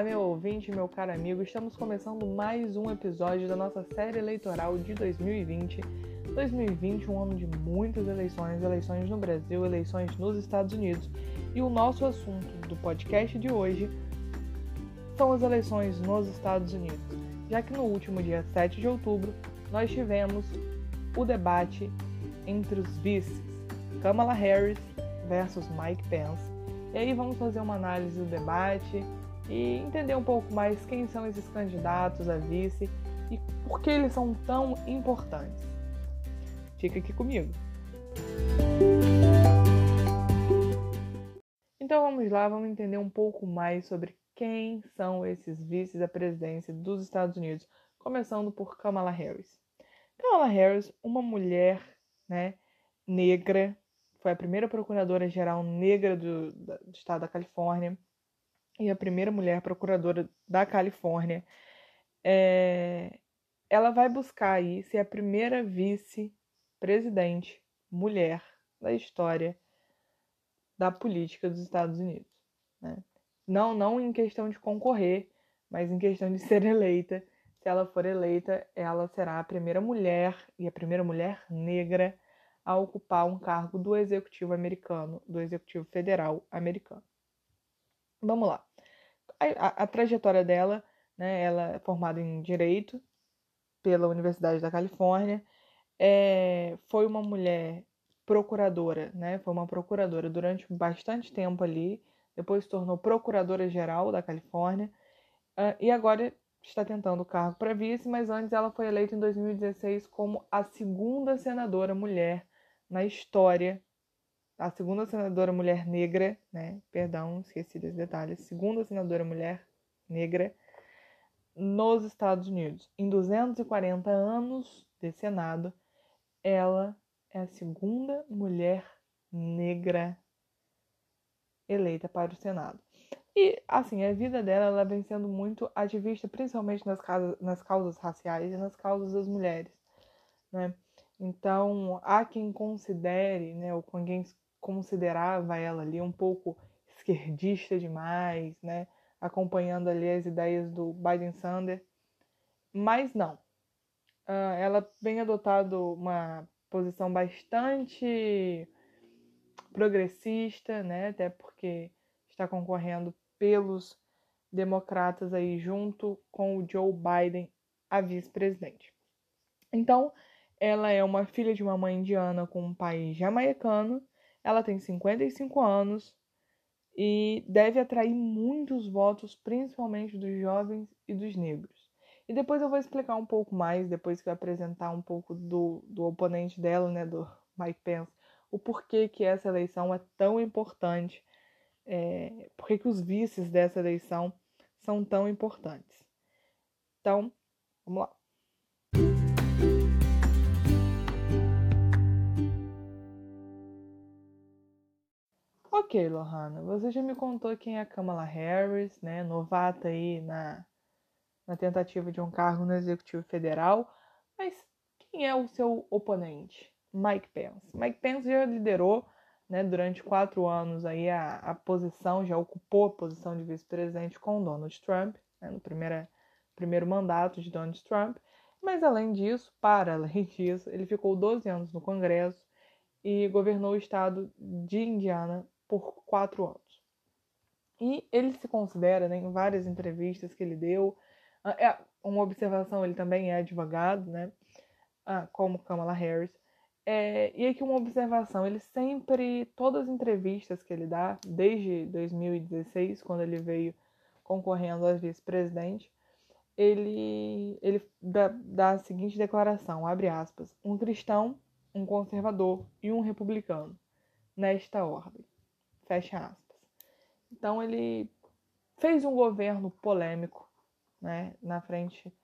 Olá, meu ouvinte, meu caro amigo. Estamos começando mais um episódio da nossa série eleitoral de 2020. 2020, um ano de muitas eleições, eleições no Brasil, eleições nos Estados Unidos. E o nosso assunto do podcast de hoje são as eleições nos Estados Unidos, já que no último dia 7 de outubro nós tivemos o debate entre os vices Kamala Harris versus Mike Pence. E aí vamos fazer uma análise do debate e entender um pouco mais quem são esses candidatos a vice e por que eles são tão importantes. Fica aqui comigo. Então vamos lá, vamos entender um pouco mais sobre quem são esses vices da presidência dos Estados Unidos, começando por Kamala Harris. Kamala Harris, uma mulher, né, negra, foi a primeira procuradora-geral negra do, do estado da Califórnia e a primeira mulher procuradora da Califórnia, é, ela vai buscar aí ser a primeira vice-presidente mulher da história da política dos Estados Unidos. Né? Não, não em questão de concorrer, mas em questão de ser eleita. Se ela for eleita, ela será a primeira mulher e a primeira mulher negra a ocupar um cargo do executivo americano, do executivo federal americano. Vamos lá. A, a, trajetória dela, né, ela é formada em Direito pela Universidade da Califórnia, é, foi uma mulher procuradora, né, foi uma procuradora durante bastante tempo ali, depois se tornou procuradora-geral da Califórnia, uh, e agora está tentando o cargo para vice, mas antes ela foi eleita em 2016 como a segunda senadora mulher na história a segunda senadora mulher negra, né? Perdão, esqueci desse detalhe. Segunda senadora mulher negra nos Estados Unidos. Em 240 anos de Senado, ela é a segunda mulher negra eleita para o Senado. E, assim, a vida dela ela vem sendo muito ativista, principalmente nas, causas, nas causas raciais e nas causas das mulheres, né? Então, há quem considere, né, ou quem considerava ela ali um pouco esquerdista demais, né? Acompanhando ali as ideias do Biden Sanders. Mas não. Uh, ela vem adotando uma posição bastante progressista, né? Até porque está concorrendo pelos democratas aí junto com o Joe Biden a vice-presidente. Então, ela é uma filha de uma mãe indiana com um pai jamaicano ela tem 55 anos e deve atrair muitos votos, principalmente dos jovens e dos negros. E depois eu vou explicar um pouco mais, depois que eu apresentar um pouco do, do oponente dela, né, do Mike Pence, o porquê que essa eleição é tão importante, é, porquê que os vices dessa eleição são tão importantes. Então, vamos lá. Ok, Lohana, você já me contou quem é a Kamala Harris, né? Novata aí na, na tentativa de um cargo no Executivo Federal. Mas quem é o seu oponente? Mike Pence. Mike Pence já liderou né, durante quatro anos aí a, a posição, já ocupou a posição de vice-presidente com Donald Trump, né, no primeira, primeiro mandato de Donald Trump. Mas além disso, para além disso, ele ficou 12 anos no Congresso e governou o estado de Indiana por quatro anos. E ele se considera, né, em várias entrevistas que ele deu, ah, é uma observação, ele também é advogado, né, ah, como Kamala Harris, é, e aqui uma observação, ele sempre, todas as entrevistas que ele dá, desde 2016, quando ele veio concorrendo a vice-presidente, ele, ele dá, dá a seguinte declaração, abre aspas, um cristão, um conservador e um republicano, nesta ordem. Fecha aspas. Então ele fez um governo polêmico né, na frente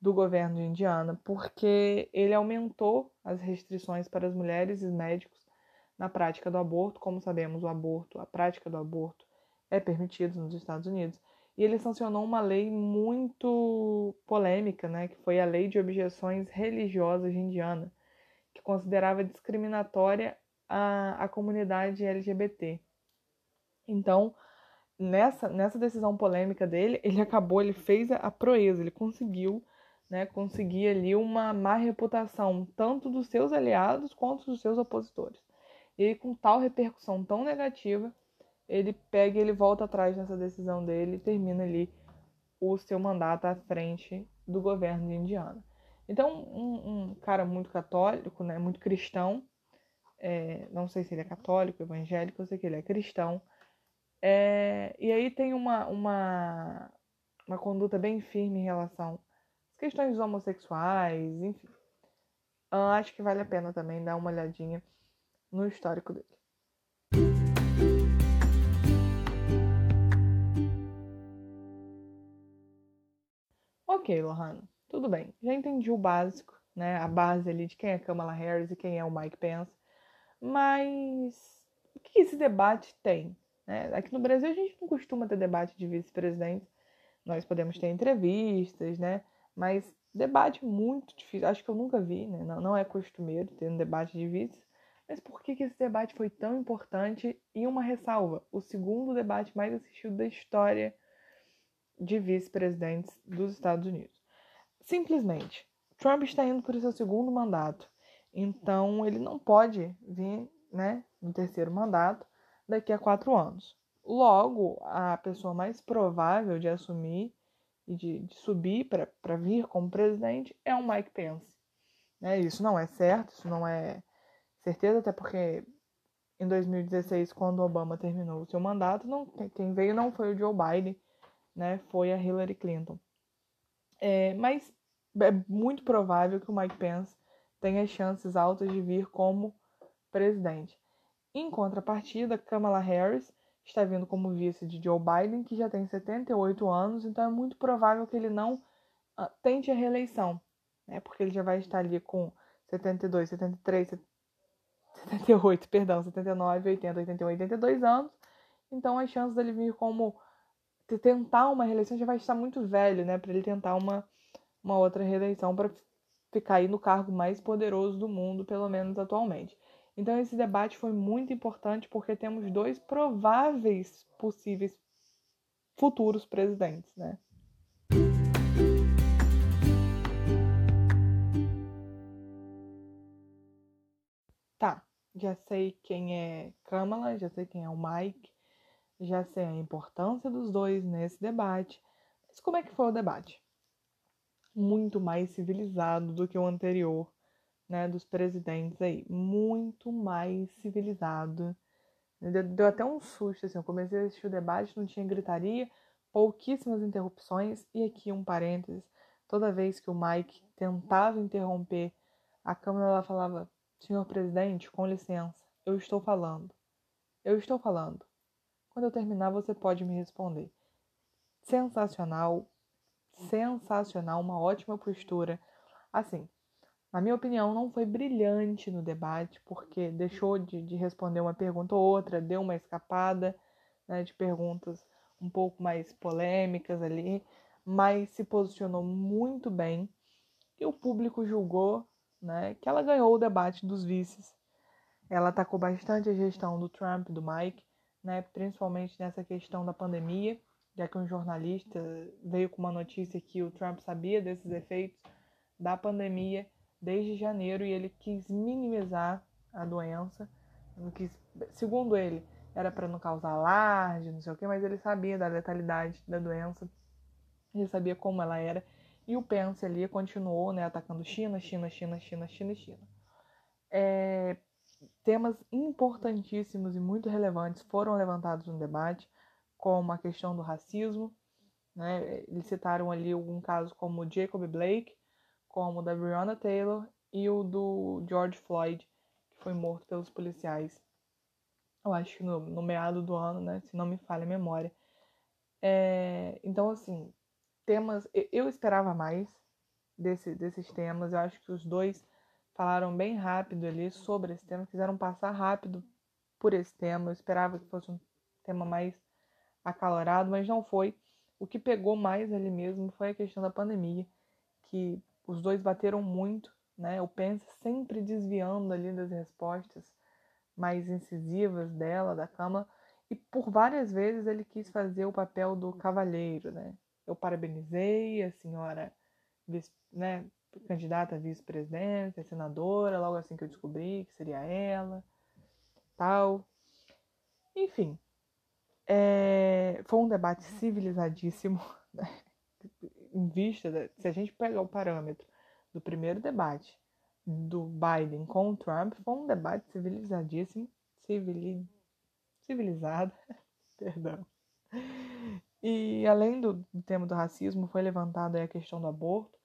do governo de Indiana, porque ele aumentou as restrições para as mulheres e médicos na prática do aborto. Como sabemos, o aborto, a prática do aborto é permitida nos Estados Unidos. E ele sancionou uma lei muito polêmica, né, que foi a Lei de Objeções Religiosas de Indiana, que considerava discriminatória a, a comunidade LGBT. Então, nessa, nessa decisão polêmica dele, ele acabou, ele fez a proeza, ele conseguiu né, conseguir ali uma má reputação, tanto dos seus aliados quanto dos seus opositores. E com tal repercussão tão negativa, ele pega e ele volta atrás nessa decisão dele e termina ali o seu mandato à frente do governo de Indiana. Então, um, um cara muito católico, né, muito cristão, é, não sei se ele é católico, evangélico, eu sei que ele é cristão, é, e aí tem uma, uma, uma conduta bem firme em relação às questões homossexuais, enfim. Uh, acho que vale a pena também dar uma olhadinha no histórico dele. Ok, Lohana, tudo bem. Já entendi o básico, né? A base ali de quem é Kamala Harris e quem é o Mike Pence. Mas o que esse debate tem? Né? Aqui no Brasil a gente não costuma ter debate de vice-presidente. Nós podemos ter entrevistas, né? Mas debate muito difícil. Acho que eu nunca vi, né? Não, não é costumeiro ter um debate de vice. Mas por que, que esse debate foi tão importante? E uma ressalva: o segundo debate mais assistido da história de vice-presidentes dos Estados Unidos. Simplesmente, Trump está indo por seu segundo mandato. Então, ele não pode vir né, no terceiro mandato daqui a quatro anos. Logo, a pessoa mais provável de assumir e de, de subir para vir como presidente é o Mike Pence. Né? Isso não é certo, isso não é certeza, até porque em 2016, quando Obama terminou o seu mandato, não, quem veio não foi o Joe Biden, né? foi a Hillary Clinton. É, mas é muito provável que o Mike Pence tenha chances altas de vir como presidente. Em contrapartida, Kamala Harris está vindo como vice de Joe Biden, que já tem 78 anos, então é muito provável que ele não uh, tente a reeleição, né? porque ele já vai estar ali com 72, 73, 78, perdão, 79, 80, 81, 82 anos, então as chances dele vir como tentar uma reeleição já vai estar muito velho, né, para ele tentar uma, uma outra reeleição para ficar aí no cargo mais poderoso do mundo, pelo menos atualmente. Então esse debate foi muito importante porque temos dois prováveis possíveis futuros presidentes, né? Tá, já sei quem é Kamala, já sei quem é o Mike, já sei a importância dos dois nesse debate. Mas como é que foi o debate? Muito mais civilizado do que o anterior né, dos presidentes aí, muito mais civilizado. Deu, até um susto, assim, eu comecei a assistir o debate, não tinha gritaria, pouquíssimas interrupções, e aqui um parênteses, toda vez que o Mike tentava interromper, a Câmara ela falava, senhor presidente, com licença, eu estou falando, eu estou falando. Quando eu terminar, você pode me responder. Sensacional, sensacional, uma ótima postura. Assim, na minha opinião, não foi brilhante no debate, porque deixou de, de responder uma pergunta ou outra, deu uma escapada né, de perguntas um pouco mais polêmicas ali, mas se posicionou muito bem e o público julgou né, que ela ganhou o debate dos vices. Ela atacou bastante a gestão do Trump, do Mike, né, principalmente nessa questão da pandemia, já que um jornalista veio com uma notícia que o Trump sabia desses efeitos da pandemia desde janeiro e ele quis minimizar a doença. Quis, segundo ele, era para não causar alarde, não sei o que, mas ele sabia da letalidade da doença, ele sabia como ela era. E o Pence ali continuou né, atacando China, China, China, China, China China. É, temas importantíssimos e muito relevantes foram levantados no debate, como a questão do racismo. Né? Eles citaram ali algum caso como Jacob Blake, como o da Breonna Taylor e o do George Floyd, que foi morto pelos policiais. Eu acho que no, no meado do ano, né? Se não me falha a memória. É, então, assim, temas. Eu esperava mais desse, desses temas. Eu acho que os dois falaram bem rápido ali sobre esse tema, quiseram passar rápido por esse tema. Eu esperava que fosse um tema mais acalorado, mas não foi. O que pegou mais ali mesmo foi a questão da pandemia, que os dois bateram muito, né? O Pence sempre desviando ali das respostas mais incisivas dela, da cama, e por várias vezes ele quis fazer o papel do cavalheiro, né? Eu parabenizei a senhora né, candidata a vice-presidência, senadora, logo assim que eu descobri que seria ela, tal. Enfim, é, foi um debate civilizadíssimo, né? Em vista, de, se a gente pegar o parâmetro do primeiro debate do Biden com o Trump, foi um debate civilizadíssimo, civili, civilizado, perdão. E além do, do tema do racismo, foi levantada a questão do aborto,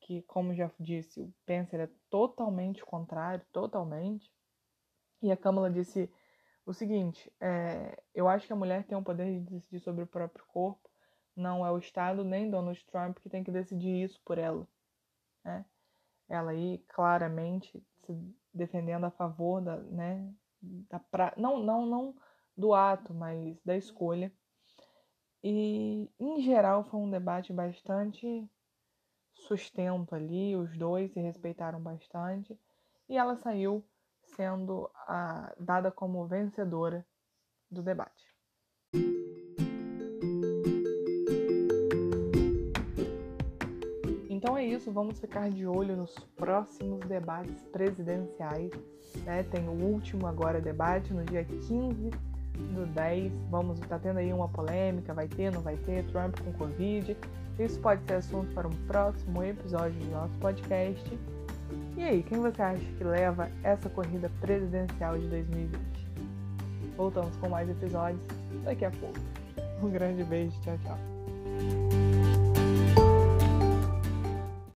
que, como já disse, o Pence é totalmente contrário, totalmente. E a Câmara disse o seguinte: é, eu acho que a mulher tem o poder de decidir sobre o próprio corpo, não é o Estado nem Donald Trump que tem que decidir isso por ela. Né? Ela aí claramente se defendendo a favor da, né, da pra... não, não, não do ato, mas da escolha. E em geral foi um debate bastante sustento ali, os dois se respeitaram bastante e ela saiu sendo a, dada como vencedora do debate. Então é isso, vamos ficar de olho nos próximos debates presidenciais. Né? Tem o último agora debate no dia 15 do 10. Vamos estar tá tendo aí uma polêmica, vai ter, não vai ter, Trump com Covid. Isso pode ser assunto para um próximo episódio do nosso podcast. E aí, quem você acha que leva essa corrida presidencial de 2020? Voltamos com mais episódios daqui a pouco. Um grande beijo, tchau, tchau.